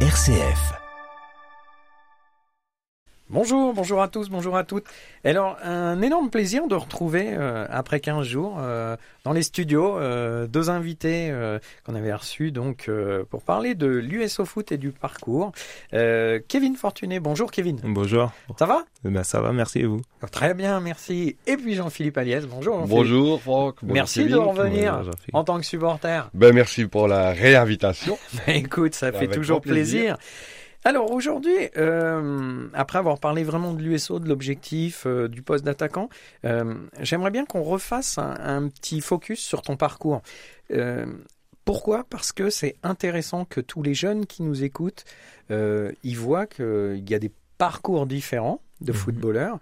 RCF. Bonjour, bonjour à tous, bonjour à toutes. Alors, un énorme plaisir de retrouver, euh, après 15 jours, euh, dans les studios, euh, deux invités euh, qu'on avait reçus donc euh, pour parler de l'USO Foot et du parcours. Euh, Kevin Fortuné, bonjour Kevin. Bonjour. Ça va? Eh ben, ça va, merci et vous? Très bien, merci. Et puis Jean-Philippe Aliès, bonjour. Jean-Philippe. Bonjour Franck. Bonjour, Merci Kevin. de revenir Bonjour, en tant que supporter. Ben, merci pour la réinvitation. Ben, écoute, ça fait toujours plaisir. Alors aujourd'hui, euh, après avoir parlé vraiment de l'USO, de l'objectif, euh, du poste d'attaquant, euh, j'aimerais bien qu'on refasse un, un petit focus sur ton parcours. Pourquoi? Parce que c'est intéressant que tous les jeunes qui nous écoutent, ils voient qu'il y a des parcours différents de Mhm. footballeurs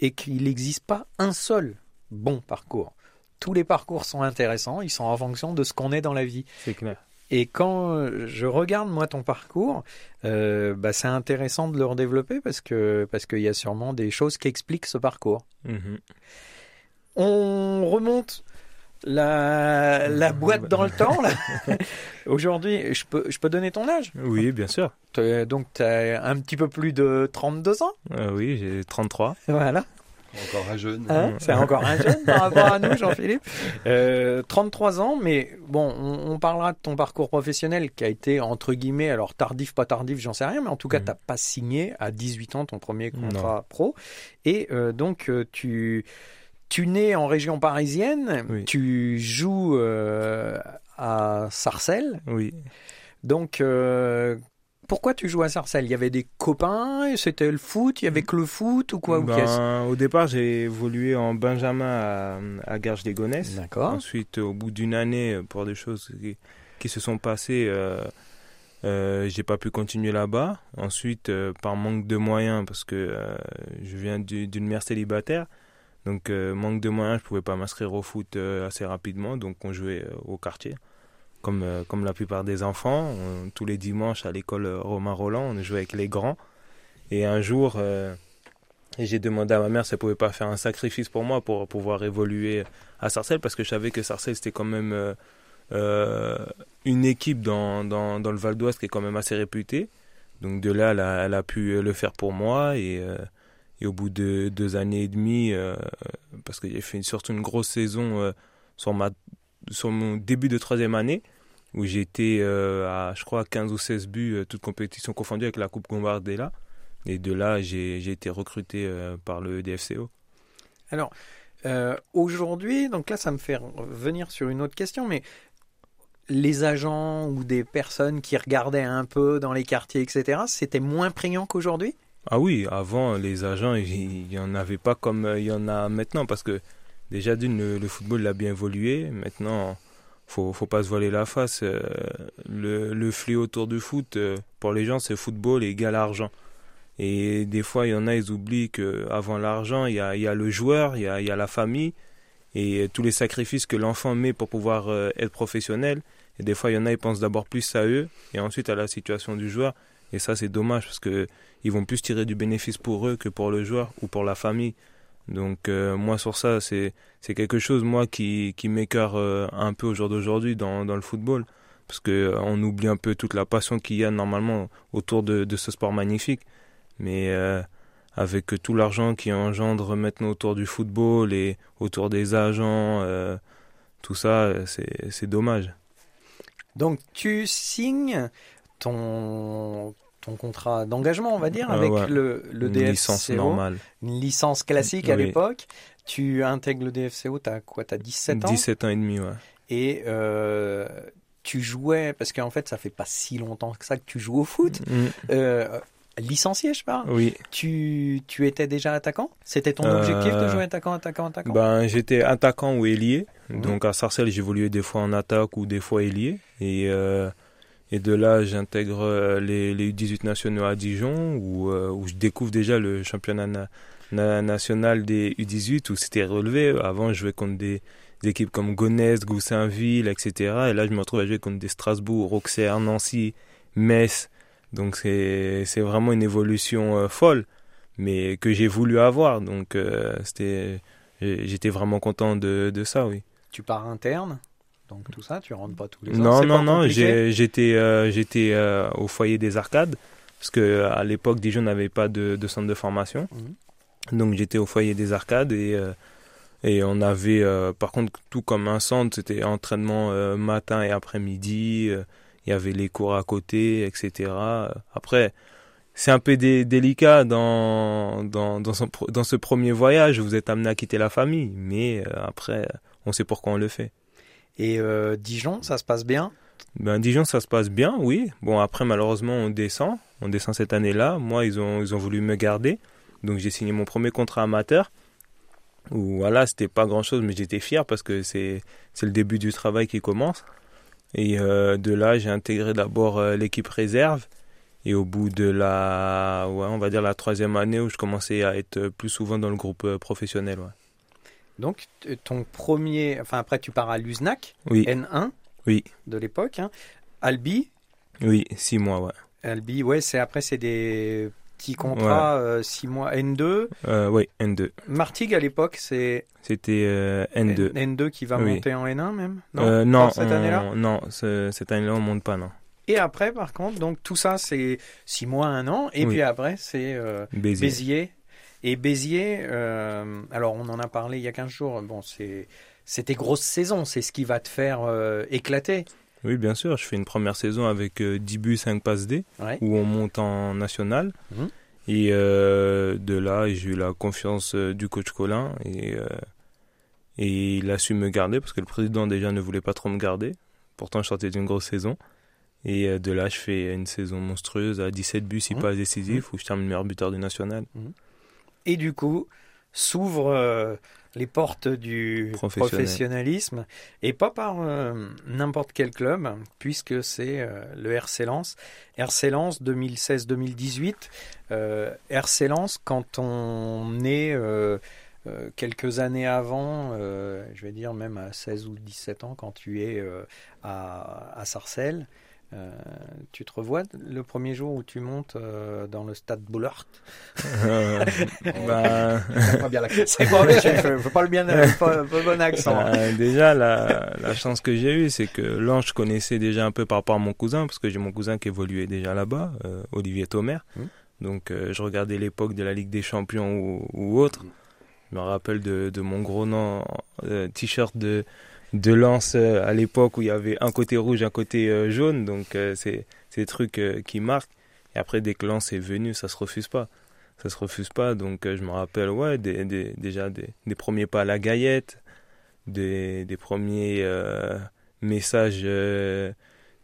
et qu'il n'existe pas un seul bon parcours. Tous les parcours sont intéressants, ils sont en fonction de ce qu'on est dans la vie. C'est clair. Et quand euh, je regarde moi ton parcours, euh, bah, c'est intéressant de le redévelopper parce que parce qu'il y a sûrement des choses qui expliquent ce parcours. Mhm. On remonte la, la boîte dans le temps là. Aujourd'hui, je peux je peux donner ton âge? Oui, bien sûr. Donc tu as un petit peu plus de 32 ans? Euh, oui, j'ai 33. Voilà. Encore un jeune. Hein, c'est encore un jeune par rapport à nous, Jean-Philippe. Euh, 33 ans, mais bon, on, on parlera de ton parcours professionnel qui a été entre guillemets, alors tardif, pas tardif, j'en sais rien, mais en tout cas, Mhm. t'as pas signé à 18 ans ton premier contrat pro, et euh, donc euh, tu tu nais en région parisienne, Oui. tu joues euh, à Sarcelles, Oui. donc. euh, pourquoi tu joues à Sarcelles? Il y avait des copains, c'était le foot, il y avait que le foot ou quoi? Ou Ben, au départ, j'ai évolué en Benjamin à, à Garges-les-Gonesse. D'accord. Ensuite, au bout d'une année, pour des choses qui, qui se sont passées, euh, euh, j'ai pas pu continuer là-bas. Ensuite, euh, par manque de moyens, parce que euh, je viens du- d'une mère célibataire, donc euh, manque de moyens, je pouvais pas m'inscrire au foot euh, assez rapidement, donc on jouait euh, au quartier. Comme, euh, comme la plupart des enfants, tous les dimanches à l'école euh, Romain Roland, on jouait avec les grands. Et un jour, euh, j'ai demandé à ma mère si elle pouvait pas faire un sacrifice pour moi pour pouvoir évoluer à Sarcelles parce que je savais que Sarcelles c'était quand même une équipe dans, dans, le Val d'Oise qui est quand même assez réputée. Donc de là, elle a, pu le faire pour moi et, au bout de deux années et demie, parce que j'ai fait surtout une grosse saison sur, ma, sur mon début de troisième année où j'étais euh, à, je crois, 15 ou 16 buts, euh, toutes compétitions confondues avec la Coupe Gambardella. Et de là, j'ai été recruté euh, par le DFCO. Alors, euh, aujourd'hui, donc là, ça me fait revenir sur une autre question, mais les agents ou des personnes qui regardaient un peu dans les quartiers, etc., c'était moins prégnant qu'aujourd'hui? Ah oui, avant, les agents, il n'y en avait pas comme il y en a maintenant, parce que déjà, d'une, le, le football a bien évolué. Maintenant, faut, faut pas se voiler la face. euh, le, le fléau autour du foot, euh, pour les gens, c'est football égal argent. Et des fois, il y en a, ils oublient qu'avant l'argent, il y a, y a le joueur, il y a, y a la famille, et tous les sacrifices que l'enfant met pour pouvoir euh, être professionnel. Et des fois, il y en a, ils pensent d'abord plus à eux, et ensuite à la situation du joueur. Et ça, c'est dommage, parce que ils vont plus tirer du bénéfice pour eux que pour le joueur ou pour la famille. Donc euh, moi sur ça, c'est quelque chose moi qui qui m'écœure euh, un peu au jour d'aujourd'hui dans dans le football parce que euh, oublie un peu toute la passion qu'il y a normalement autour de de ce sport magnifique. Mais avec tout l'argent qui engendre maintenant autour du football et autour des agents, tout ça, c'est dommage. Donc, tu signes ton, ton contrat d'engagement, on va dire, Ah avec ouais. le, le Une DFCO, licence normale. une licence classique à Oui. l'époque. Tu intègres le DFCO, tu as quoi Tu as 17 ans? 17 ans et demi, ouais. Et euh, tu jouais, parce qu'en fait, ça fait pas si longtemps que ça que tu joues au foot. Mm, Euh, licencié, je parle. oui. Tu, tu étais déjà attaquant? C'était ton Euh, objectif de jouer attaquant, attaquant, attaquant? Ben, j'étais attaquant ou ailier. Mhm. Donc à Sarcelles, j'évoluais des fois en attaque ou des fois ailier. Et, euh, et de là, j'intègre euh, les, les U18 nationaux à Dijon, où, euh, où je découvre déjà le championnat na- na- national des U18, où c'était relevé. Avant, je jouais contre des, équipes comme Gonesse, Goussainville, etc. Et là, je me retrouve à jouer contre des Strasbourg, Auxerre, Nancy, Metz. Donc c'est vraiment une évolution euh, folle, mais que j'ai voulu avoir. Donc J'étais vraiment content de ça, oui. Tu pars interne? Donc tout ça, tu rentres pas tous les ans. Non, non, non, j'étais euh, j'étais euh, au foyer des arcades, parce que à l'époque, Dijon n'avait pas de, de centre de formation. Mhm. Donc j'étais au foyer des arcades et, euh, et on avait, euh, par contre, tout comme un centre, c'était entraînement euh, matin et après-midi, euh, il y avait les cours à côté, etc. Après, c'est un peu dé- délicat dans, dans, dans, son dans ce premier voyage, vous êtes amené à quitter la famille, mais euh, après, on sait pourquoi on le fait. Et euh, Dijon, ça se passe bien? Ben, Dijon, ça se passe bien, oui. Bon, après, malheureusement, on descend. On descend cette année-là. Moi, ils ont, ils ont voulu me garder. Donc, j'ai signé mon premier contrat amateur. Où, voilà, c'était pas grand-chose, mais j'étais fier parce que c'est, le début du travail qui commence. Et euh, de là, j'ai intégré d'abord euh, l'équipe réserve. Et au bout de la, on va dire la troisième année où je commençais à être plus souvent dans le groupe professionnel. Donc, t- ton premier. Enfin, après, tu pars à Luznac, Oui, N1 Oui. de l'époque. hein. Albi, oui, six mois, ouais. Albi, ouais, c'est après, c'est des petits contrats, 6 mois, N2. Euh, oui, N2. Martigues, à l'époque, c'est C'était euh, N2. N- N2 qui va Oui. monter en N1 même? Non, euh, cette année-là? Non, ce- cette année-là, on monte pas, non. Et après, par contre, donc tout ça, c'est 6 mois, 1 an. Et Oui. puis après, c'est euh, Béziers. Béziers. Et Béziers, euh, alors on en a parlé il y a 15 jours. Bon. C'était grosse saison, c'est ce qui va te faire euh, éclater. Oui, bien sûr. Je fais une première saison avec euh, 10 buts, 5 passes D, Ouais. où on monte en national. Mhm. Et euh, de là, j'ai eu la confiance euh, du coach Colin. Et, euh, et il a su me garder, parce que le président déjà ne voulait pas trop me garder. Pourtant, je sortais d'une grosse saison. Et euh, de là, je fais une saison monstrueuse à 17 buts, 6 Mhm. passes décisives, où je termine meilleur buteur du national. Et du coup, s'ouvrent euh, les portes du professionnalisme. Et pas par euh, n'importe quel club, puisque c'est euh, le RC Lens. RC Lens 2016-2018. Euh, RC Lens, quand on est euh, quelques années avant, je vais dire même à 16 ou 17 ans, quand tu es à, à Sarcelles, euh, tu te revois le premier jour où tu montes euh, dans le stade Boulard Euh, bah, pas bien la C'est pas pas le bien, pas, pas le bon accent. Euh, déjà, la, la chance que j'ai eue, c'est que l'ange je connaissais déjà un peu par rapport à mon cousin, parce que j'ai mon cousin qui évoluait déjà là-bas, euh, Olivier Thomer. Mhm. Donc, euh, je regardais l'époque de la Ligue des Champions ou, ou autre. Je me rappelle de, de mon gros nom, euh, t-shirt de, de Lens euh, à l'époque où il y avait un côté rouge, un côté euh, jaune. Donc, euh, c'est des trucs qui marquent. Et après, dès que Lens est venu, ça se refuse pas. Ça se refuse pas. Donc, je me rappelle, ouais, des, des- déjà des, des premiers pas à la gaillette, des, des premiers euh, messages euh,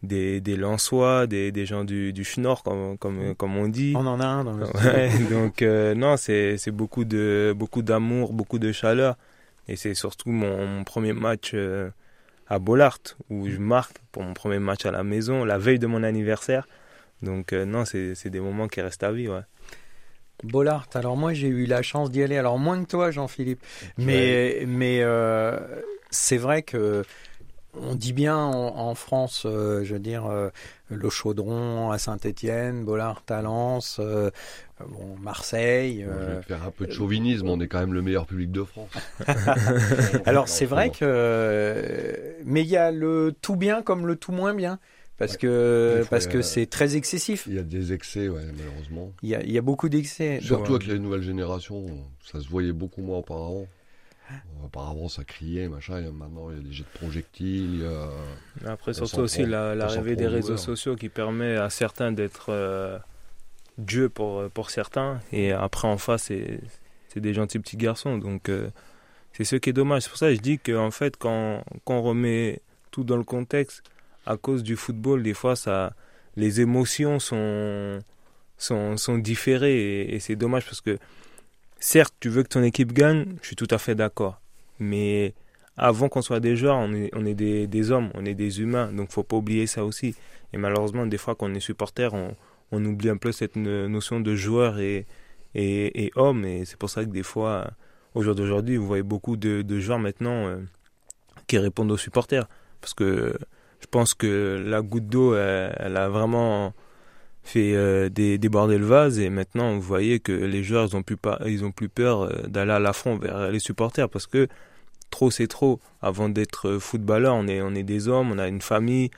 des, des Lensois, des, des gens du, du Schnorr, comme, comme, comme on dit. On en a un dans le Ouais, donc euh, non, c'est beaucoup de beaucoup d'amour, beaucoup de chaleur, et c'est surtout mon, mon premier match euh, à Bollard où je marque pour mon premier match à la maison, la veille de mon anniversaire. Donc euh, non, c'est c'est des moments qui restent à vie, ouais. Bollard. Alors moi j'ai eu la chance d'y aller. Alors moins que toi Jean-Philippe, mais mais euh, c'est vrai que on dit bien en, en France, euh, je veux dire, euh, le Chaudron à Saint-Étienne, Bollard à Lens, euh, bon Marseille. Bon, je euh, vais te faire un peu de chauvinisme, on est quand même le meilleur public de France. Alors c'est vrai que, mais il y a le tout bien comme le tout moins bien, parce Ouais. que parce que c'est très excessif. Il y a des excès, ouais, malheureusement. Il y a, il y a beaucoup d'excès. Surtout avec les nouvelles générations, ça se voyait beaucoup moins auparavant. Auparavant, ça criait, machin. et maintenant, il y a des jets de projectiles. il y a- Après, surtout aussi la- l'arrivée des aux réseaux sociaux qui permet à certains d'être euh, Dieu pour, pour certains, et après en face, c'est c'est des gentils petits garçons. Donc, euh, c'est ce qui est dommage. C'est pour ça que je dis qu'en fait, quand, quand on remet tout dans le contexte, à cause du football, des fois, ça, les émotions sont, sont, sont différées, et, et c'est dommage parce que, certes, tu veux que ton équipe gagne, je suis tout à fait d'accord, mais avant qu'on soit des joueurs, on est, des, hommes, on est des humains, donc faut pas oublier ça aussi. Et malheureusement, des fois, quand on est supporter, on, oublie un peu cette no- notion de joueur et, homme, et c'est pour ça que des fois, au jour d'aujourd'hui, vous voyez beaucoup de, joueurs maintenant euh, qui répondent aux supporters, parce que je pense que la goutte d'eau, elle a vraiment fait euh, dé- déborder le vase, et maintenant, vous voyez que les joueurs, ils ont plus, ils ont plus peur euh, d'aller à l'affront vers les supporters, parce que trop c'est trop. Avant d'être footballeur, on est, on est des hommes, on a une famille.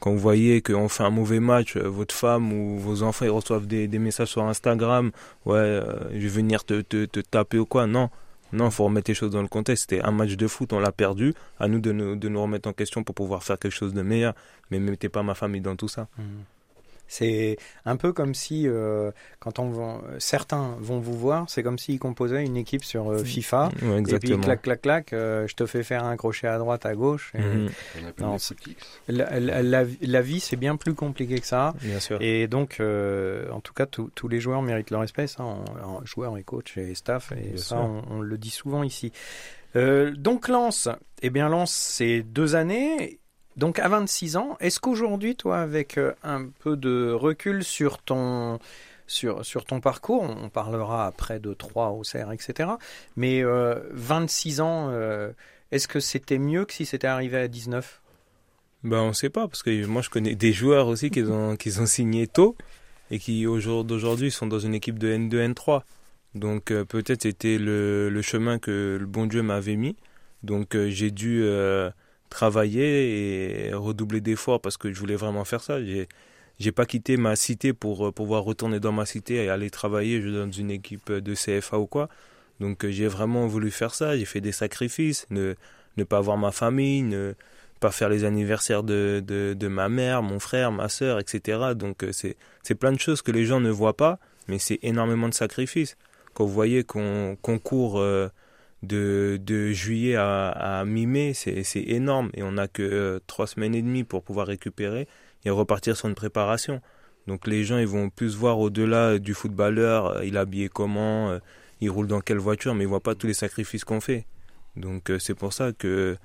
Quand vous voyez qu'on fait un mauvais match, votre femme ou vos enfants ils reçoivent des, messages sur Instagram, ouais, je vais venir te, te, taper ou quoi. Non, non, faut remettre les choses dans le contexte. C'était un match de foot, on l'a perdu. À nous de, nous de nous remettre en question pour pouvoir faire quelque chose de meilleur. Mais mettez pas ma famille dans tout ça. Mmh. C'est un peu comme si, euh, quand on certains vont vous voir, c'est comme s'ils composaient une équipe sur euh, FIFA. et puis, clac, clac, clac, euh, je te fais faire un crochet à droite, à gauche. Mhm. la, vie, c'est bien plus compliqué que ça. Bien sûr. Et donc, en tout cas, tous les joueurs méritent leur respect, ça, joueurs et coachs et staff. Et ça, on, on, le dit souvent ici. donc, Lance, eh bien, Lance, c'est deux années. Donc à 26 ans, est-ce qu'aujourd'hui, toi, avec euh, un peu de recul sur ton, sur, sur ton parcours, on parlera après de 3 au CER, etc. Mais 26 euh, ans, euh, est-ce que c'était mieux que si c'était arrivé à 19 ben, On ne sait pas, parce que moi je connais des joueurs aussi qui ont, qui ont signé tôt et qui au jour d'aujourd'hui sont dans une équipe de N2, N3. Donc peut-être c'était le, le, chemin que le bon Dieu m'avait mis. Donc j'ai dû travailler et redoubler d'efforts parce que je voulais vraiment faire ça. J'ai j'ai pas quitté ma cité pour euh, pouvoir retourner dans ma cité et aller travailler dans une équipe de CFA ou quoi. Donc euh, j'ai vraiment voulu faire ça. J'ai fait des sacrifices, ne ne pas voir ma famille, ne pas faire les anniversaires de, de, ma mère, mon frère, ma soeur, etc. Donc euh, c'est c'est plein de choses que les gens ne voient pas, mais c'est énormément de sacrifices. Quand vous voyez qu'on qu'on court de, de juillet à, à mi-mai, c'est énorme. Et on n'a que euh, trois semaines et demie pour pouvoir récupérer et repartir sur une préparation. Donc les gens, ils vont plus voir au-delà du footballeur, euh, il est habillé comment, euh, il roule dans quelle voiture, mais ils voient pas tous les sacrifices qu'on fait. Donc c'est pour ça que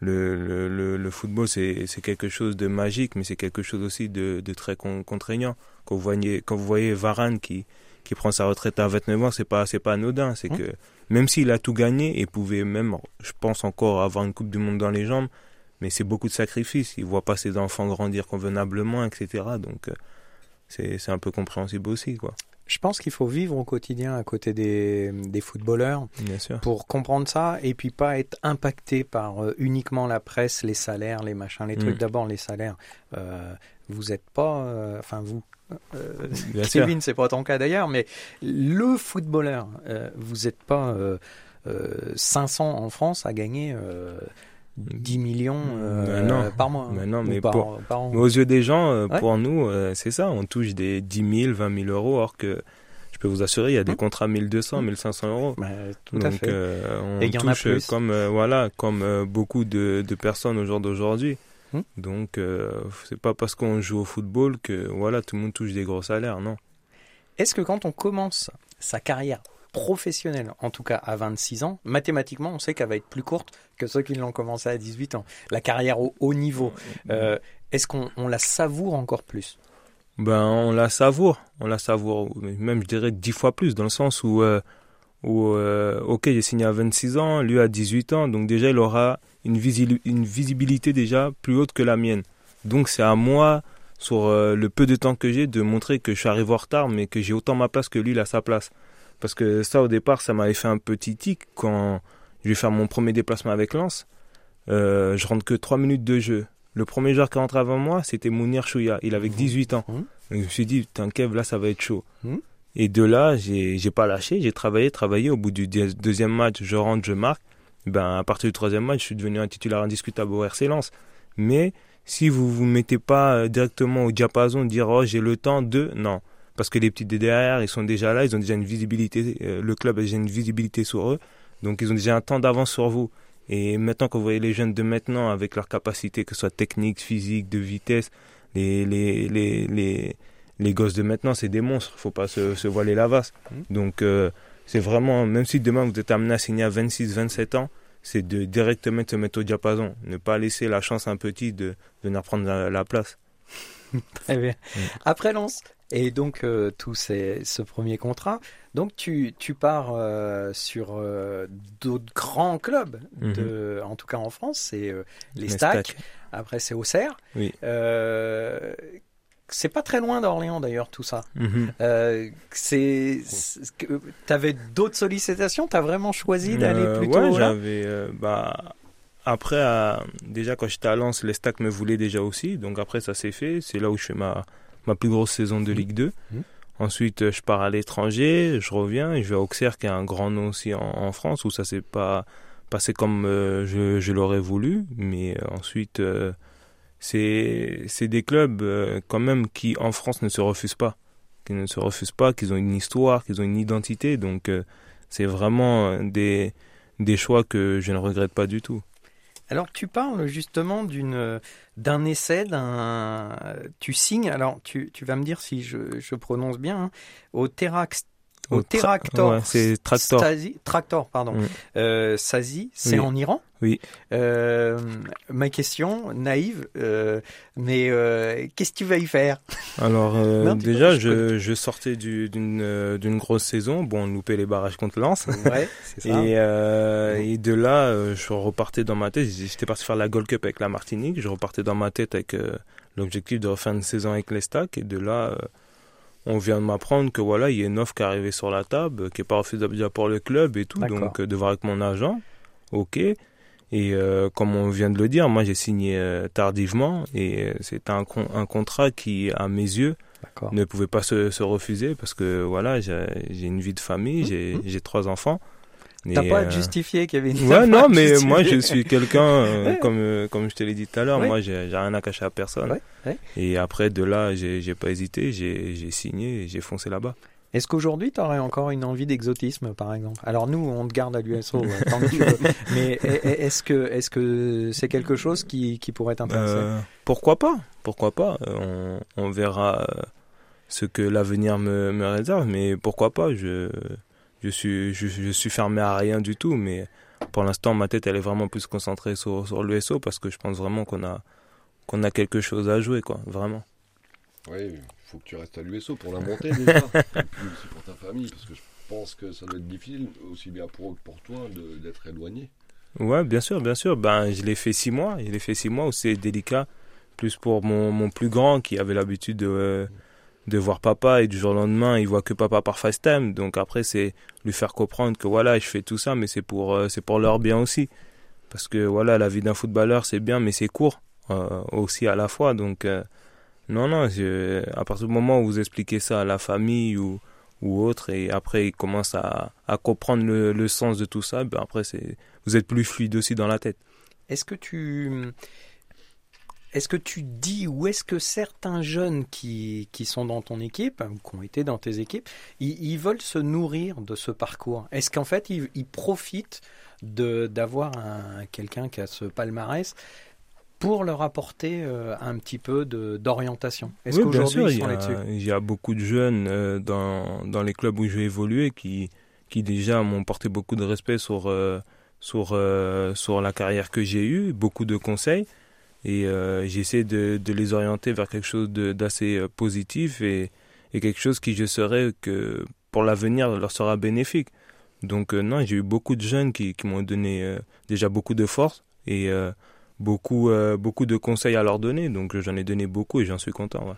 le, le, le, football, c'est quelque chose de magique, mais c'est quelque chose aussi de, de très contraignant. Quand vous voyez, quand vous voyez Varane qui, qui prend sa retraite à 29 ans, c'est pas, c'est pas anodin. C'est mmh. que même s'il a tout gagné et pouvait même, je pense encore avoir une Coupe du Monde dans les jambes, mais c'est beaucoup de sacrifices. Il voit pas ses enfants grandir convenablement, etc. Donc euh, c'est un peu compréhensible aussi, quoi. Je pense qu'il faut vivre au quotidien à côté des, des footballeurs Bien sûr. pour comprendre ça et puis pas être impacté par euh, uniquement la presse, les salaires, les machins, les trucs. Mm. D'abord les salaires. Euh, vous n'êtes pas, enfin vous, euh, Kevin, c'est pas ton cas d'ailleurs, mais le footballeur, euh, vous n'êtes pas 500 euh, en France à gagner 10 millions par mois. Mais non, mais, aux yeux des gens, pour nous, c'est ça. On touche des 10 000, 20 000 euros, or que je peux vous assurer, il y a des hum. contrats 1200, 1500 hum. euros. Bah, tout à fait. on Et touche comme voilà, comme beaucoup de, de personnes au jour d'aujourd'hui. Hmm. Donc, euh, c'est pas parce qu'on joue au football que voilà, tout le monde touche des gros salaires, non. Est-ce que quand on commence sa carrière professionnelle, en tout cas à 26 ans, mathématiquement, on sait qu'elle va être plus courte que ceux qui l'ont commencé à 18 ans. La carrière au haut niveau, euh, est-ce qu'on la savoure encore plus? Ben, on la savoure, on la savoure, même je dirais dix fois plus, dans le sens où, euh, où ok, j'ai signé à 26 ans, lui à 18 ans, donc déjà il aura une, une visibilité déjà plus haute que la mienne. Donc c'est à moi, sur euh, le peu de temps que j'ai, de montrer que je suis arrivé en retard, mais que j'ai autant ma place que lui, il a sa place. Parce que ça, au départ, ça m'avait fait un petit tic quand je vais faire mon premier déplacement avec Lens. Euh, je rentre que 3 minutes de jeu. Le premier joueur qui est rentré avant moi, c'était Mounir Chouya. Il avait 18 ans. Mmh. je me suis dit, Kev, là, ça va être chaud. Et de là, j'ai pas lâché. J'ai travaillé, travaillé. Au bout du deuxième match, je rentre, je marque ben, à partir du troisième match, je suis devenu un titulaire indiscutable au RC Lens. Mais si vous vous mettez pas euh, directement au diapason dire oh j'ai le temps de non parce que les petits derrière ils sont déjà là ils ont déjà une visibilité euh, le club a déjà une visibilité sur eux donc ils ont déjà un temps d'avance sur vous et maintenant que vous voyez les jeunes de maintenant avec leur capacité que ce soit technique physique de vitesse les les les les, les gosses de maintenant c'est des monstres faut pas se, se voiler la vasse mmh. donc euh, c'est vraiment, même si demain vous êtes amené à signer à 26, 27 ans, c'est de directement se mettre au diapason. Ne pas laisser la chance à un petit de, de venir prendre la, place. Très bien. Mm. Après Lens, et donc euh, tout ces, ce premier contrat, donc tu, tu pars euh, sur euh, d'autres grands clubs, de, mm-hmm. en tout cas en France, c'est les, Stacks, après c'est Auxerre. Oui c'est pas très loin d'Orléans d'ailleurs tout ça. Mhm. Euh, c'est, t'avais d'autres sollicitations, t'as vraiment choisi d'aller Euh, plutôt ouais, j'avais. euh, bah, après, déjà quand j'étais à Lens, les stacks me voulaient déjà aussi. Donc après, ça s'est fait. C'est là où je fais ma, ma plus grosse saison de Ligue 2. Mhm. Ensuite, je pars à l'étranger, je reviens et je vais à Auxerre, qui est un grand nom aussi en, en France, où ça s'est pas passé comme euh, je, je l'aurais voulu. Mais euh, ensuite, euh, c'est c'est des clubs euh, quand même qui en France ne se refusent pas, qui ne se refusent pas, qui ont une histoire, qui ont une identité. Donc euh, c'est vraiment euh, des des choix que je ne regrette pas du tout. Alors tu parles justement d'une d'un essai, d'un tu signes. Alors tu, tu vas me dire si je, je prononce bien hein, au Terax au, Au tra- Teractor. ouais, c'est Tractor. Stasi- Tractor, pardon. Mm. Euh, Sazi, c'est Oui. en Iran? Oui. Euh, ma question, naïve, euh, mais euh, qu'est-ce que tu vas y faire? Alors Non, déjà, je sortais du- d'une grosse saison. Bon, on loupait les barrages contre Lens. Ouais, c'est ça. Et, et de là, je repartais dans ma tête. J'étais parti faire la Gold Cup avec la Martinique. Je repartais dans ma tête avec l'objectif de refaire une saison avec les stacks. Et de là, on vient de m'apprendre que voilà, il y a une offre qui est arrivée sur la table, qui est pas refusable déjà pour le club et tout. Donc, euh, de voir avec mon agent, ok. Et euh, comme on vient de le dire, moi j'ai signé euh, tardivement et euh, c'est un, con- un contrat qui, à mes yeux, ne pouvait pas se, se refuser parce que voilà, j'ai une vie de famille, j'ai j'ai trois enfants. T'as pas à te justifier, Kevin. T'as Ouais, pas non, à te mais justifier. moi je suis quelqu'un, euh, Ouais. comme, comme je te l'ai dit tout à l'heure, Ouais. moi j'ai rien à cacher à personne. Ouais, ouais. Et après, de là, j'ai pas hésité, j'ai j'ai signé et j'ai foncé là-bas. Est-ce qu'aujourd'hui, tu aurais encore une envie d'exotisme, par exemple? Alors nous, on te garde à l'USO euh, tant que tu veux. Mais est-ce que est-ce que c'est quelque chose qui, qui pourrait t'intéresser? Euh, pourquoi pas? Pourquoi pas? Euh, on, on verra ce que l'avenir me, me réserve, mais pourquoi pas? Je je suis je, je suis fermé à rien du tout, mais pour l'instant ma tête elle est vraiment plus concentrée sur sur l'USO parce que je pense vraiment qu'on a qu'on a quelque chose à jouer quoi, vraiment. Oui, il faut que tu restes à l'USO pour la montée déjà. et puis aussi pour ta famille, parce que je pense que ça doit être difficile, aussi bien pour eux que pour toi, d'être éloigné. Ouais, bien sûr, bien sûr. Ben, je l'ai fait six mois. Je l'ai fait six mois où c'est délicat. Plus pour mon, mon plus grand qui avait l'habitude de, euh, de voir papa et du jour au lendemain, il voit que papa par FaceTime. Donc après, c'est lui faire comprendre que voilà, je fais tout ça, mais c'est pour, euh, c'est pour leur bien aussi. Parce que voilà, la vie d'un footballeur, c'est bien, mais c'est court euh, aussi à la fois. Donc, euh, non, non, à partir du moment où vous expliquez ça à la famille ou, ou autre, et après ils commencent à, à comprendre le, le sens de tout ça, ben après, c'est, vous êtes plus fluide aussi dans la tête. Est-ce que tu est-ce que tu dis ou est-ce que certains jeunes qui, qui sont dans ton équipe ou qui ont été dans tes équipes, ils, ils veulent se nourrir de ce parcours? Est-ce qu'en fait ils, ils profitent de d'avoir un quelqu'un qui a ce palmarès pour leur apporter euh, un petit peu de d'orientation Est-ce Oui, bien qu'aujourd'hui sûr, ils il y, sont là-dessus? a, il y a beaucoup de jeunes euh, dans, dans les clubs où j'ai évolué qui, qui déjà m'ont porté beaucoup de respect sur, euh, sur, sur la carrière que j'ai eue, beaucoup de conseils. Et j'essaie de, de les orienter vers quelque chose d'assez positif et, et quelque chose qui, je serais, que pour l'avenir, leur sera bénéfique. Donc non, j'ai eu beaucoup de jeunes qui, qui m'ont donné déjà beaucoup de force et beaucoup, euh, beaucoup de conseils à leur donner. Donc j'en ai donné beaucoup et j'en suis content. ouais.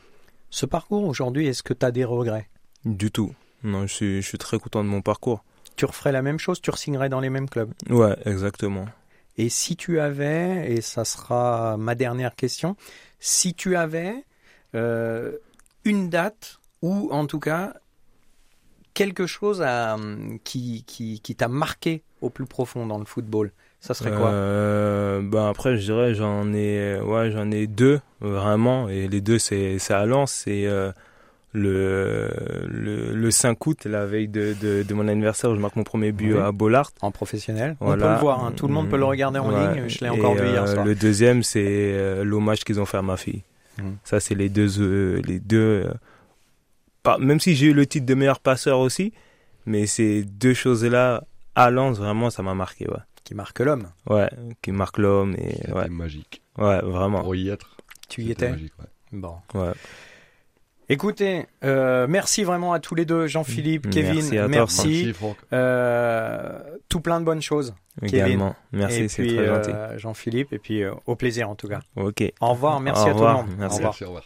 Ce parcours aujourd'hui, est-ce que tu as des regrets? Du tout. Non, je suis, je suis très content de mon parcours. Tu referais la même chose? Tu re-signerais dans les mêmes clubs? Ouais, exactement. Et si tu avais, et ça sera ma dernière question, si tu avais euh, une date ou en tout cas quelque chose à, qui, qui, qui t'a marqué au plus profond dans le football, ça serait quoi euh, Ben après, je dirais, j'en ai, ouais, j'en ai deux vraiment, et les deux c'est, c'est à Lens, c'est euh, le, le le 5 août, la veille de, de, de mon anniversaire, où je marque mon premier but Oui. à Bollard. En professionnel On peut le voir, hein, tout le monde peut le regarder en Ouais. ligne, je l'ai encore Et, vu hier euh, soir. Le deuxième, c'est l'hommage qu'ils ont fait à ma fille. Mhm. Ça, c'est les deux, euh, les deux. euh, pas, même si j'ai eu le titre de meilleur passeur aussi, mais ces deux choses-là, à Lens, vraiment, ça m'a marqué, ouais. Qui marque l'homme. Ouais, qui marque l'homme et C'était ouais, magique. ouais, vraiment. Pour y être, Tu y étais magique. ouais. Bon. Ouais. Écoutez, euh, merci vraiment à tous les deux, Jean-Philippe, Merci Kevin, à toi, merci. Merci, Franck. Euh, tout plein de bonnes choses. Également. et Merci, c'est puis très gentil. euh, Jean-Philippe, et puis euh, au plaisir en tout cas. Ok. Au revoir, merci Au à revoir, tout le monde. merci. Au revoir. Merci, au revoir.